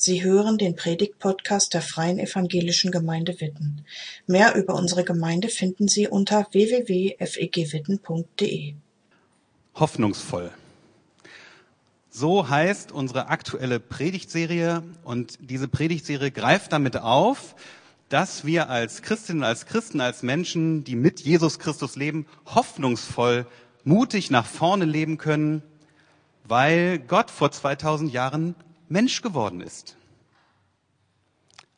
Sie hören den Predigt-Podcast der Freien Evangelischen Gemeinde Witten. Mehr über unsere Gemeinde finden Sie unter www.fegwitten.de. Hoffnungsvoll. So heißt unsere aktuelle Predigtserie und diese Predigtserie greift damit auf, dass wir als Christinnen, als Christen, als Menschen, die mit Jesus Christus leben, hoffnungsvoll, mutig nach vorne leben können, weil Gott vor 2000 Jahren Mensch geworden ist.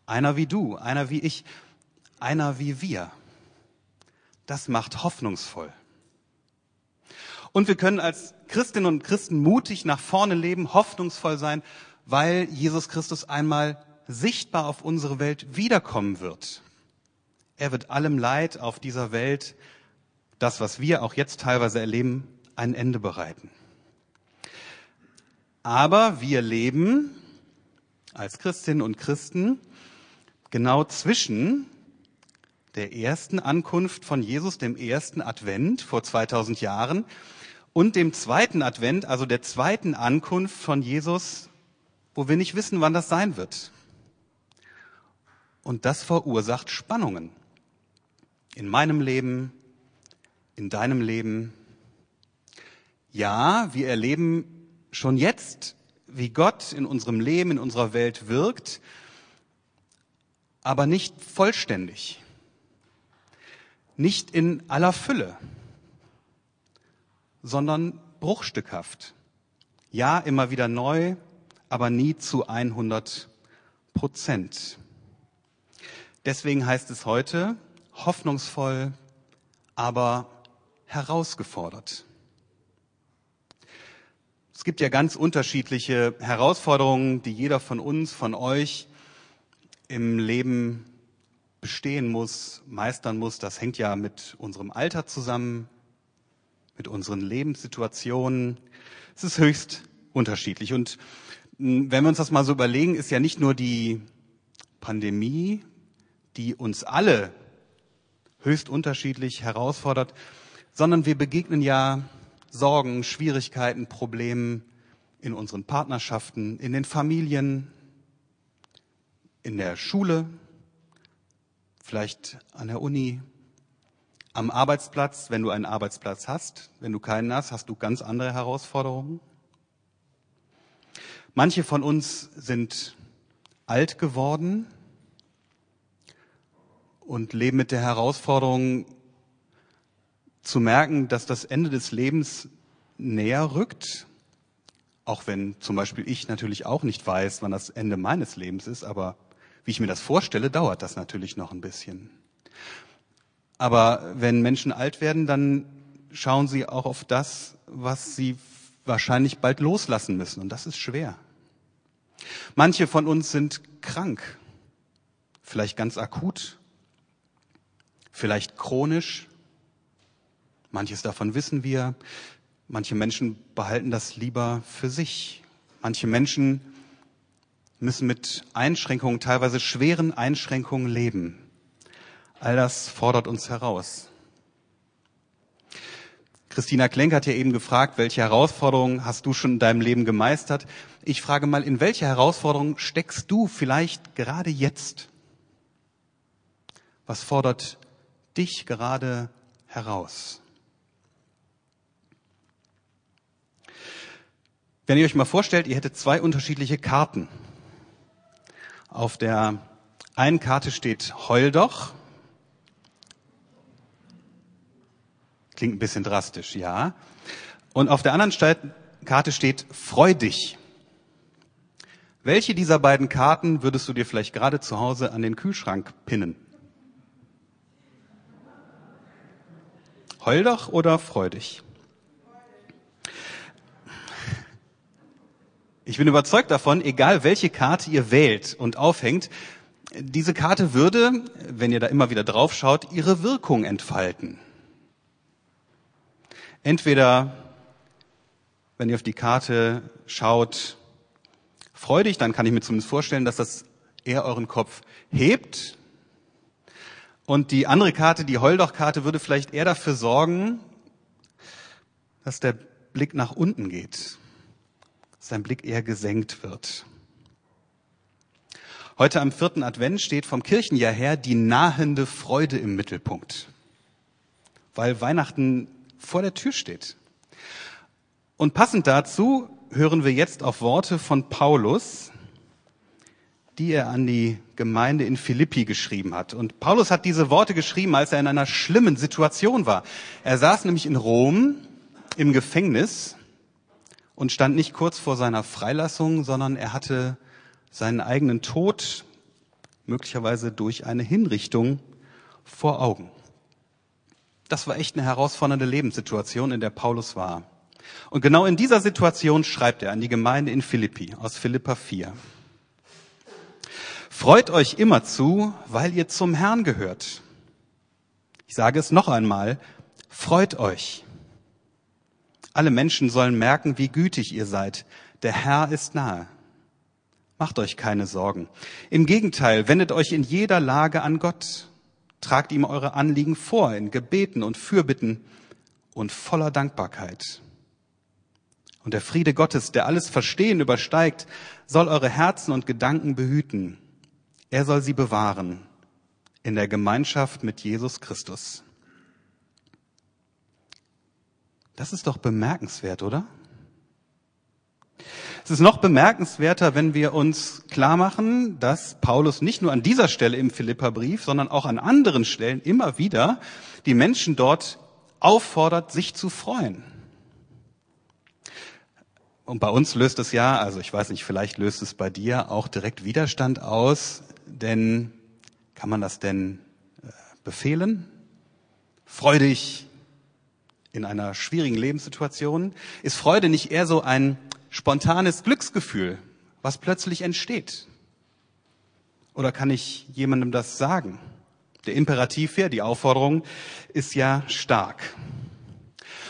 Einer wie du, einer wie ich, einer wie wir. Das macht hoffnungsvoll. Und wir können als Christinnen und Christen mutig nach vorne leben, hoffnungsvoll sein, weil Jesus Christus einmal sichtbar auf unsere Welt wiederkommen wird. Er wird allem Leid auf dieser Welt, das, was wir auch jetzt teilweise erleben, ein Ende bereiten. Aber wir leben als Christinnen und Christen genau zwischen der ersten Ankunft von Jesus, dem ersten Advent vor 2000 Jahren und dem zweiten Advent, also der zweiten Ankunft von Jesus, wo wir nicht wissen, wann das sein wird. Und das verursacht Spannungen. In meinem Leben, in deinem Leben. Ja, wir erleben schon jetzt, wie Gott in unserem Leben, in unserer Welt wirkt, aber nicht vollständig, nicht in aller Fülle, sondern bruchstückhaft. Ja, immer wieder neu, aber nie zu 100 Prozent. Deswegen heißt es heute hoffnungsvoll, aber herausgefordert. Es gibt ja ganz unterschiedliche Herausforderungen, die jeder von uns, von euch im Leben bestehen muss, meistern muss. Das hängt ja mit unserem Alter zusammen, mit unseren Lebenssituationen. Es ist höchst unterschiedlich. Und hm, wenn wir uns das mal so überlegen, ist ja nicht nur die Pandemie, die uns alle höchst unterschiedlich herausfordert, sondern wir begegnen ja Sorgen, Schwierigkeiten, Problemen in unseren Partnerschaften, in den Familien, in der Schule, vielleicht an der Uni, am Arbeitsplatz, wenn du einen Arbeitsplatz hast. Wenn du keinen hast, hast du ganz andere Herausforderungen. Manche von uns sind alt geworden und leben mit der Herausforderung, zu merken, dass das Ende des Lebens näher rückt, auch wenn zum Beispiel ich natürlich auch nicht weiß, wann das Ende meines Lebens ist, aber wie ich mir das vorstelle, dauert das natürlich noch ein bisschen. Aber wenn Menschen alt werden, dann schauen sie auch auf das, was sie wahrscheinlich bald loslassen müssen. Und das ist schwer. Manche von uns sind krank, vielleicht ganz akut, vielleicht chronisch, Manches davon wissen wir. Manche Menschen behalten das lieber für sich. Manche Menschen müssen mit Einschränkungen, teilweise schweren Einschränkungen leben. All das fordert uns heraus. Christina Klenk hat ja eben gefragt, welche Herausforderungen hast du schon in deinem Leben gemeistert? Ich frage mal, in welche Herausforderungen steckst du vielleicht gerade jetzt? Was fordert dich gerade heraus? Wenn ihr euch mal vorstellt, ihr hättet zwei unterschiedliche Karten. Auf der einen Karte steht Heul doch. Klingt ein bisschen drastisch, ja. Und auf der anderen Karte steht Freu dich. Welche dieser beiden Karten würdest du dir vielleicht gerade zu Hause an den Kühlschrank pinnen? Heul doch oder freu dich? Ich bin überzeugt davon, egal welche Karte ihr wählt und aufhängt, diese Karte würde, wenn ihr da immer wieder drauf schaut, ihre Wirkung entfalten. Entweder, wenn ihr auf die Karte schaut, freudig, dann kann ich mir zumindest vorstellen, dass das eher euren Kopf hebt. Und die andere Karte, die Heuldoch-Karte, würde vielleicht eher dafür sorgen, dass der Blick nach unten geht sein Blick eher gesenkt wird. Heute am vierten Advent steht vom Kirchenjahr her die nahende Freude im Mittelpunkt, weil Weihnachten vor der Tür steht. Und passend dazu hören wir jetzt auf Worte von Paulus, die er an die Gemeinde in Philippi geschrieben hat. Und Paulus hat diese Worte geschrieben, als er in einer schlimmen Situation war. Er saß nämlich in Rom im Gefängnis und stand nicht kurz vor seiner Freilassung, sondern er hatte seinen eigenen Tod, möglicherweise durch eine Hinrichtung, vor Augen. Das war echt eine herausfordernde Lebenssituation, in der Paulus war. Und genau in dieser Situation schreibt er an die Gemeinde in Philippi aus Philippa 4. Freut euch immer zu, weil ihr zum Herrn gehört. Ich sage es noch einmal, freut euch. Alle Menschen sollen merken, wie gütig ihr seid. Der Herr ist nahe. Macht euch keine Sorgen. Im Gegenteil, wendet euch in jeder Lage an Gott. Tragt ihm eure Anliegen vor in Gebeten und Fürbitten und voller Dankbarkeit. Und der Friede Gottes, der alles Verstehen übersteigt, soll eure Herzen und Gedanken behüten er soll sie bewahren in der Gemeinschaft mit Jesus Christus. Das ist doch bemerkenswert, oder? Es ist noch bemerkenswerter, wenn wir uns klar machen, dass Paulus nicht nur an dieser Stelle im Philipperbrief, sondern auch an anderen Stellen immer wieder die Menschen dort auffordert, sich zu freuen. Und bei uns löst es ja, also ich weiß nicht, vielleicht löst es bei dir auch direkt Widerstand aus, denn, kann man das denn äh, befehlen? Freudig in einer schwierigen Lebenssituation? Ist Freude nicht eher so ein spontanes Glücksgefühl, was plötzlich entsteht? Oder kann ich jemandem das sagen? Der Imperativ hier, die Aufforderung, ist ja stark.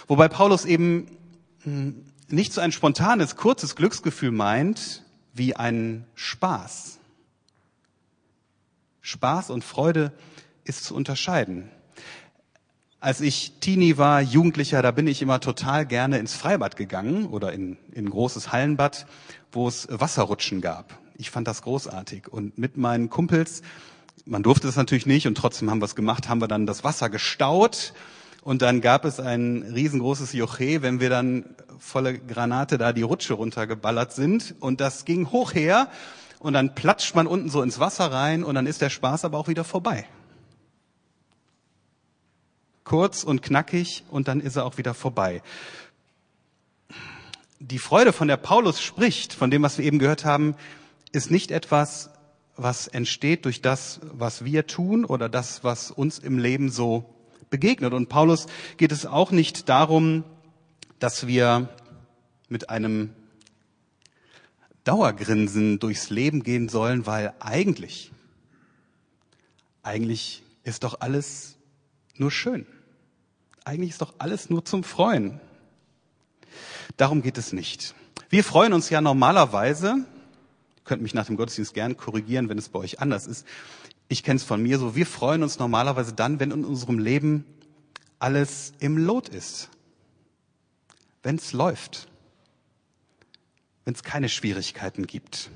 Wobei Paulus eben hm, nicht so ein spontanes, kurzes Glücksgefühl meint, wie ein Spaß. Spaß und Freude ist zu unterscheiden. Als ich Teenie war, Jugendlicher, da bin ich immer total gerne ins Freibad gegangen oder in, in ein großes Hallenbad, wo es Wasserrutschen gab. Ich fand das großartig. Und mit meinen Kumpels, man durfte es natürlich nicht und trotzdem haben wir es gemacht, haben wir dann das Wasser gestaut und dann gab es ein riesengroßes Joche, wenn wir dann volle Granate da die Rutsche runtergeballert sind und das ging hoch her und dann platscht man unten so ins Wasser rein und dann ist der Spaß aber auch wieder vorbei. Kurz und knackig und dann ist er auch wieder vorbei. Die Freude, von der Paulus spricht, von dem, was wir eben gehört haben, ist nicht etwas, was entsteht durch das, was wir tun oder das, was uns im Leben so begegnet. Und Paulus geht es auch nicht darum, dass wir mit einem Dauergrinsen durchs Leben gehen sollen, weil eigentlich, eigentlich ist doch alles nur schön. Eigentlich ist doch alles nur zum Freuen. Darum geht es nicht. Wir freuen uns ja normalerweise, könnt mich nach dem Gottesdienst gern korrigieren, wenn es bei euch anders ist. Ich kenne es von mir so, wir freuen uns normalerweise dann, wenn in unserem Leben alles im Lot ist. Wenn es läuft wenn es keine Schwierigkeiten gibt.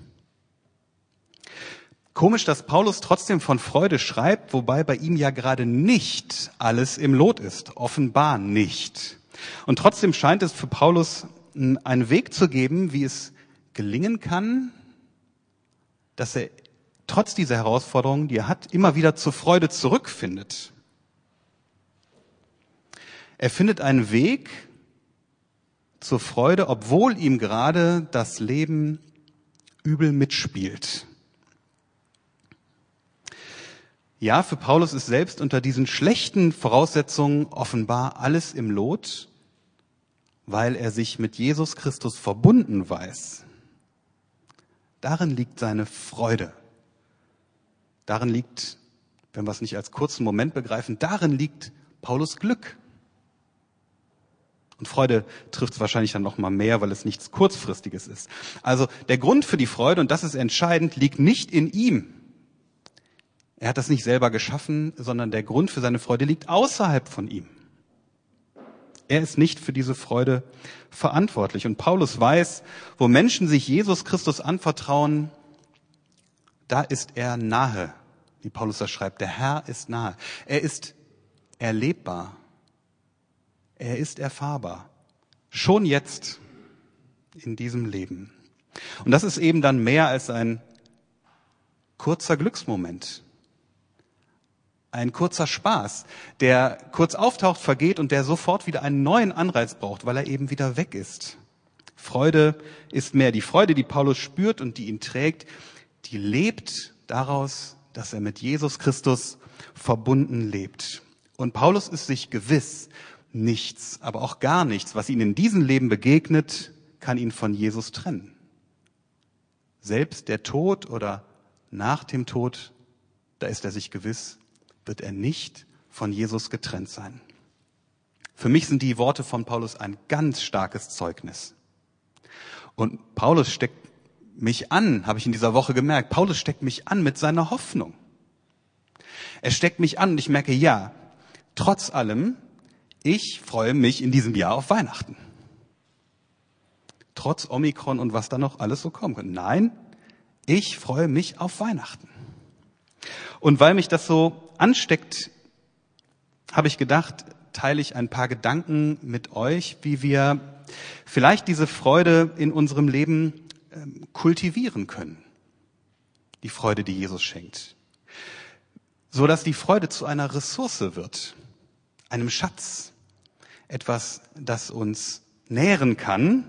Komisch, dass Paulus trotzdem von Freude schreibt, wobei bei ihm ja gerade nicht alles im Lot ist, offenbar nicht. Und trotzdem scheint es für Paulus einen Weg zu geben, wie es gelingen kann, dass er trotz dieser Herausforderungen, die er hat, immer wieder zur Freude zurückfindet. Er findet einen Weg, zur Freude, obwohl ihm gerade das Leben übel mitspielt. Ja, für Paulus ist selbst unter diesen schlechten Voraussetzungen offenbar alles im Lot, weil er sich mit Jesus Christus verbunden weiß. Darin liegt seine Freude. Darin liegt, wenn wir es nicht als kurzen Moment begreifen, darin liegt Paulus Glück. Und Freude trifft es wahrscheinlich dann noch mal mehr, weil es nichts kurzfristiges ist. Also der Grund für die Freude und das ist entscheidend, liegt nicht in ihm. Er hat das nicht selber geschaffen, sondern der Grund für seine Freude liegt außerhalb von ihm. Er ist nicht für diese Freude verantwortlich. Und Paulus weiß, wo Menschen sich Jesus Christus anvertrauen, da ist er nahe, wie Paulus das schreibt. Der Herr ist nahe. Er ist erlebbar. Er ist erfahrbar. Schon jetzt in diesem Leben. Und das ist eben dann mehr als ein kurzer Glücksmoment. Ein kurzer Spaß, der kurz auftaucht, vergeht und der sofort wieder einen neuen Anreiz braucht, weil er eben wieder weg ist. Freude ist mehr. Die Freude, die Paulus spürt und die ihn trägt, die lebt daraus, dass er mit Jesus Christus verbunden lebt. Und Paulus ist sich gewiss, nichts, aber auch gar nichts, was ihm in diesem Leben begegnet, kann ihn von Jesus trennen. Selbst der Tod oder nach dem Tod, da ist er sich gewiss, wird er nicht von Jesus getrennt sein. Für mich sind die Worte von Paulus ein ganz starkes Zeugnis. Und Paulus steckt mich an, habe ich in dieser Woche gemerkt. Paulus steckt mich an mit seiner Hoffnung. Er steckt mich an und ich merke, ja, trotz allem, ich freue mich in diesem Jahr auf Weihnachten. Trotz Omikron und was da noch alles so kommen könnte. Nein, ich freue mich auf Weihnachten. Und weil mich das so ansteckt, habe ich gedacht, teile ich ein paar Gedanken mit euch, wie wir vielleicht diese Freude in unserem Leben ähm, kultivieren können. Die Freude, die Jesus schenkt. So dass die Freude zu einer Ressource wird, einem Schatz, etwas, das uns nähren kann,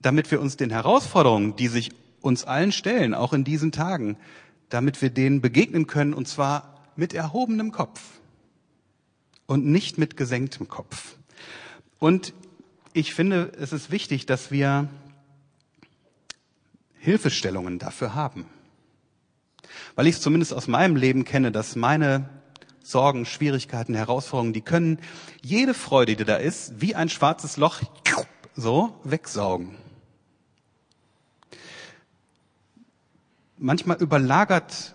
damit wir uns den Herausforderungen, die sich uns allen stellen, auch in diesen Tagen, damit wir denen begegnen können, und zwar mit erhobenem Kopf und nicht mit gesenktem Kopf. Und ich finde, es ist wichtig, dass wir Hilfestellungen dafür haben. Weil ich es zumindest aus meinem Leben kenne, dass meine Sorgen, Schwierigkeiten, Herausforderungen, die können jede Freude, die da ist, wie ein schwarzes Loch so wegsaugen. Manchmal überlagert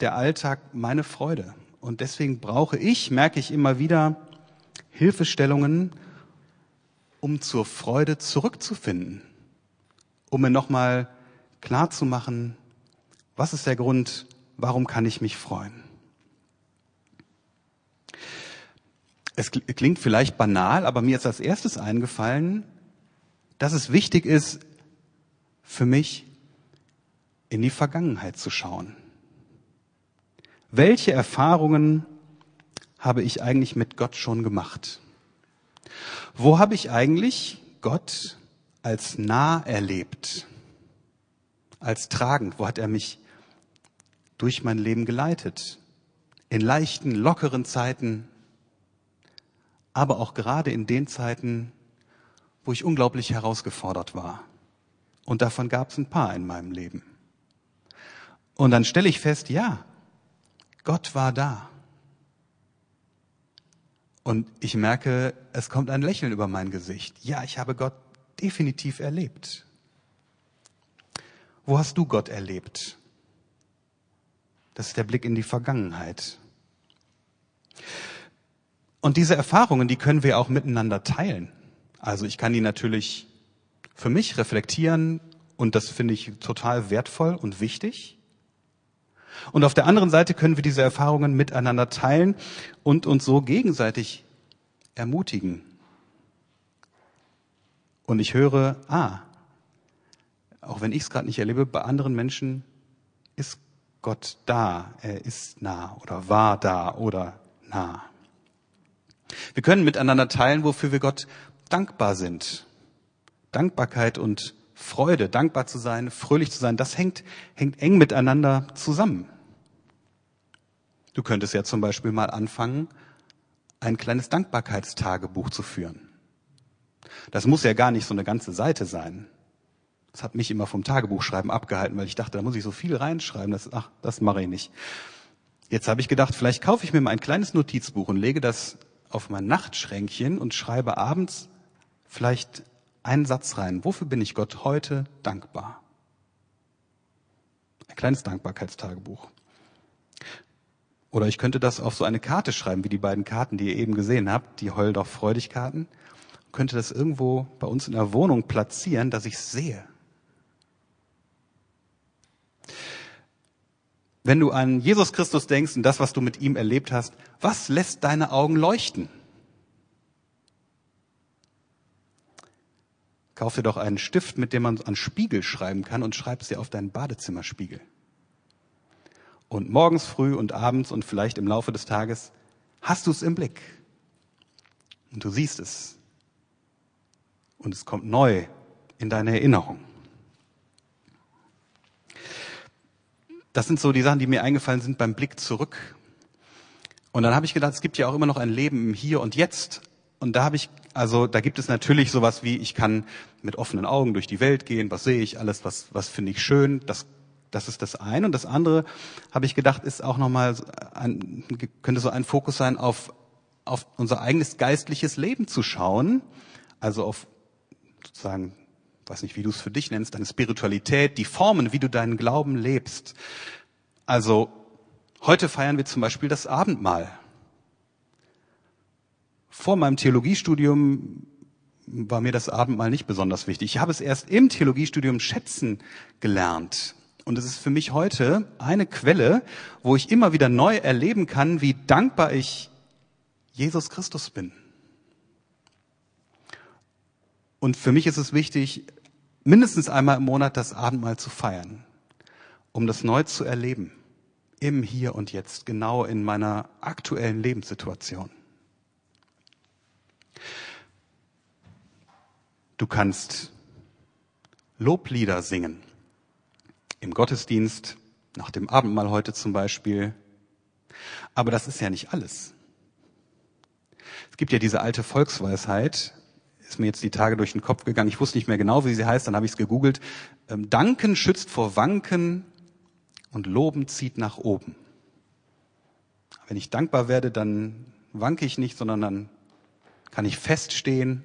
der Alltag meine Freude. Und deswegen brauche ich, merke ich immer wieder, Hilfestellungen, um zur Freude zurückzufinden, um mir nochmal klar zu machen, was ist der Grund, warum kann ich mich freuen? Es klingt vielleicht banal, aber mir ist als erstes eingefallen, dass es wichtig ist, für mich in die Vergangenheit zu schauen. Welche Erfahrungen habe ich eigentlich mit Gott schon gemacht? Wo habe ich eigentlich Gott als nah erlebt? Als tragend? Wo hat er mich durch mein Leben geleitet? In leichten, lockeren Zeiten, aber auch gerade in den Zeiten, wo ich unglaublich herausgefordert war. Und davon gab es ein paar in meinem Leben. Und dann stelle ich fest, ja, Gott war da. Und ich merke, es kommt ein Lächeln über mein Gesicht. Ja, ich habe Gott definitiv erlebt. Wo hast du Gott erlebt? Das ist der Blick in die Vergangenheit. Und diese Erfahrungen, die können wir auch miteinander teilen. Also ich kann die natürlich für mich reflektieren und das finde ich total wertvoll und wichtig. Und auf der anderen Seite können wir diese Erfahrungen miteinander teilen und uns so gegenseitig ermutigen. Und ich höre, ah, auch wenn ich es gerade nicht erlebe, bei anderen Menschen ist Gott da, er ist nah oder war da oder nah. Wir können miteinander teilen, wofür wir Gott dankbar sind. Dankbarkeit und Freude, dankbar zu sein, fröhlich zu sein, das hängt, hängt eng miteinander zusammen. Du könntest ja zum Beispiel mal anfangen, ein kleines Dankbarkeitstagebuch zu führen. Das muss ja gar nicht so eine ganze Seite sein. Das hat mich immer vom Tagebuchschreiben abgehalten, weil ich dachte, da muss ich so viel reinschreiben. Das, ach, das mache ich nicht. Jetzt habe ich gedacht, vielleicht kaufe ich mir mal ein kleines Notizbuch und lege das auf mein Nachtschränkchen und schreibe abends vielleicht einen Satz rein. Wofür bin ich Gott heute dankbar? Ein kleines Dankbarkeitstagebuch. Oder ich könnte das auf so eine Karte schreiben, wie die beiden Karten, die ihr eben gesehen habt, die Heul doch freudig Karten. Könnte das irgendwo bei uns in der Wohnung platzieren, dass ich sehe. Wenn du an Jesus Christus denkst und das, was du mit ihm erlebt hast, was lässt deine Augen leuchten? Kauf dir doch einen Stift, mit dem man an Spiegel schreiben kann und schreib es dir auf deinen Badezimmerspiegel. Und morgens früh und abends und vielleicht im Laufe des Tages hast du es im Blick. Und du siehst es. Und es kommt neu in deine Erinnerung. Das sind so die Sachen, die mir eingefallen sind beim Blick zurück. Und dann habe ich gedacht, es gibt ja auch immer noch ein Leben im Hier und Jetzt. Und da habe ich, also da gibt es natürlich sowas wie, ich kann mit offenen Augen durch die Welt gehen, was sehe ich, alles, was, was finde ich schön, das, das ist das eine. Und das andere, habe ich gedacht, ist auch nochmal, ein, könnte so ein Fokus sein, auf, auf unser eigenes geistliches Leben zu schauen, also auf sozusagen weiß nicht, wie du es für dich nennst, deine Spiritualität, die Formen, wie du deinen Glauben lebst. Also heute feiern wir zum Beispiel das Abendmahl. Vor meinem Theologiestudium war mir das Abendmahl nicht besonders wichtig. Ich habe es erst im Theologiestudium schätzen gelernt. Und es ist für mich heute eine Quelle, wo ich immer wieder neu erleben kann, wie dankbar ich Jesus Christus bin. Und für mich ist es wichtig, mindestens einmal im Monat das Abendmahl zu feiern, um das neu zu erleben, im Hier und Jetzt, genau in meiner aktuellen Lebenssituation. Du kannst Loblieder singen. Im Gottesdienst, nach dem Abendmahl heute zum Beispiel. Aber das ist ja nicht alles. Es gibt ja diese alte Volksweisheit, ist mir jetzt die Tage durch den Kopf gegangen. Ich wusste nicht mehr genau, wie sie heißt, dann habe ich es gegoogelt. Ähm, Danken schützt vor Wanken und Loben zieht nach oben. Wenn ich dankbar werde, dann wanke ich nicht, sondern dann kann ich feststehen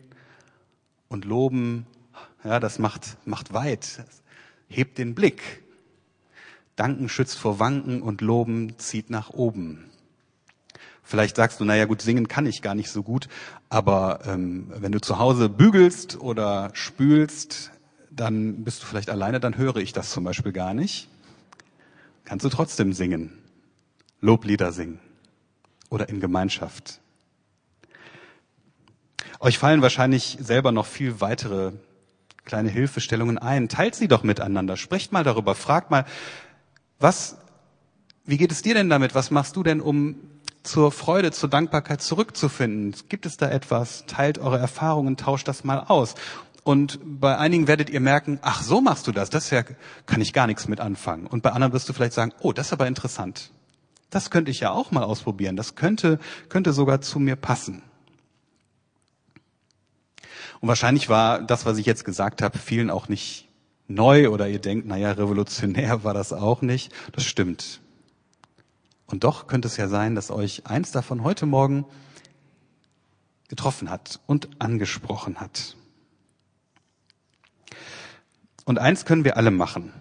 und loben. Ja, das macht, macht weit, hebt den Blick. Danken schützt vor Wanken und Loben zieht nach oben. Vielleicht sagst du, naja gut, singen kann ich gar nicht so gut, aber ähm, wenn du zu Hause bügelst oder spülst, dann bist du vielleicht alleine, dann höre ich das zum Beispiel gar nicht. Kannst du trotzdem singen, Loblieder singen oder in Gemeinschaft. Euch fallen wahrscheinlich selber noch viel weitere kleine Hilfestellungen ein. Teilt sie doch miteinander. Sprecht mal darüber. Fragt mal, was, wie geht es dir denn damit? Was machst du denn, um zur Freude, zur Dankbarkeit zurückzufinden? Gibt es da etwas? Teilt eure Erfahrungen, tauscht das mal aus. Und bei einigen werdet ihr merken, ach, so machst du das, das ja, kann ich gar nichts mit anfangen. Und bei anderen wirst du vielleicht sagen, oh, das ist aber interessant. Das könnte ich ja auch mal ausprobieren. Das könnte, könnte sogar zu mir passen. Und wahrscheinlich war das, was ich jetzt gesagt habe, vielen auch nicht neu oder ihr denkt, naja, revolutionär war das auch nicht. Das stimmt. Und doch könnte es ja sein, dass euch eins davon heute Morgen getroffen hat und angesprochen hat. Und eins können wir alle machen.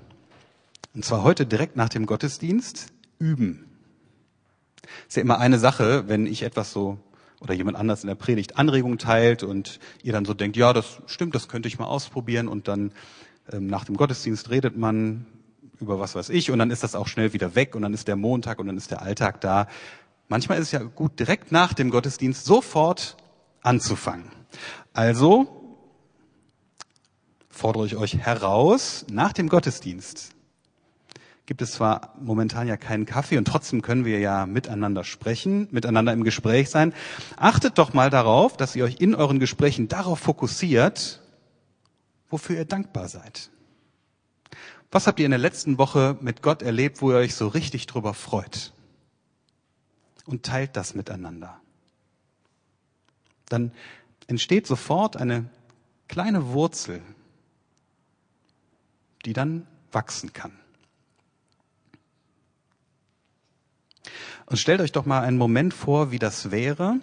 Und zwar heute direkt nach dem Gottesdienst üben. Ist ja immer eine Sache, wenn ich etwas so oder jemand anders in der Predigt Anregungen teilt und ihr dann so denkt, ja, das stimmt, das könnte ich mal ausprobieren und dann ähm, nach dem Gottesdienst redet man über was weiß ich und dann ist das auch schnell wieder weg und dann ist der Montag und dann ist der Alltag da. Manchmal ist es ja gut, direkt nach dem Gottesdienst sofort anzufangen. Also fordere ich euch heraus, nach dem Gottesdienst gibt es zwar momentan ja keinen Kaffee und trotzdem können wir ja miteinander sprechen, miteinander im Gespräch sein. Achtet doch mal darauf, dass ihr euch in euren Gesprächen darauf fokussiert, wofür ihr dankbar seid. Was habt ihr in der letzten Woche mit Gott erlebt, wo ihr euch so richtig drüber freut? Und teilt das miteinander. Dann entsteht sofort eine kleine Wurzel, die dann wachsen kann. Und stellt euch doch mal einen Moment vor, wie das wäre,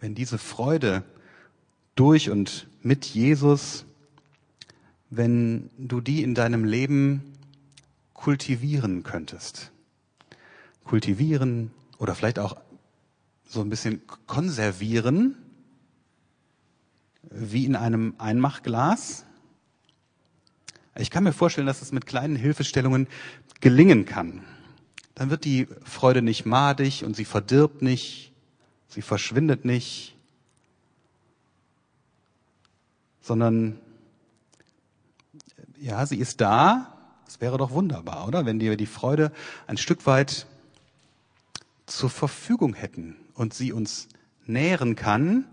wenn diese Freude durch und mit Jesus wenn du die in deinem Leben kultivieren könntest. Kultivieren oder vielleicht auch so ein bisschen konservieren, wie in einem Einmachglas. Ich kann mir vorstellen, dass es mit kleinen Hilfestellungen gelingen kann. Dann wird die Freude nicht madig und sie verdirbt nicht, sie verschwindet nicht, sondern ja, sie ist da. Es wäre doch wunderbar, oder? Wenn wir die Freude ein Stück weit zur Verfügung hätten und sie uns nähren kann,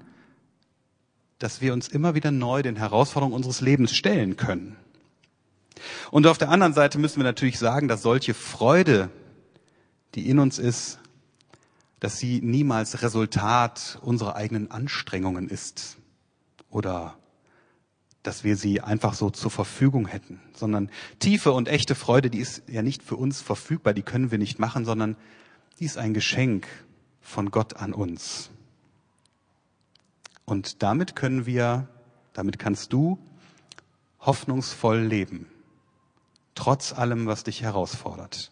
dass wir uns immer wieder neu den Herausforderungen unseres Lebens stellen können. Und auf der anderen Seite müssen wir natürlich sagen, dass solche Freude, die in uns ist, dass sie niemals Resultat unserer eigenen Anstrengungen ist oder dass wir sie einfach so zur Verfügung hätten, sondern tiefe und echte Freude, die ist ja nicht für uns verfügbar, die können wir nicht machen, sondern die ist ein Geschenk von Gott an uns. Und damit können wir, damit kannst du hoffnungsvoll leben, trotz allem, was dich herausfordert.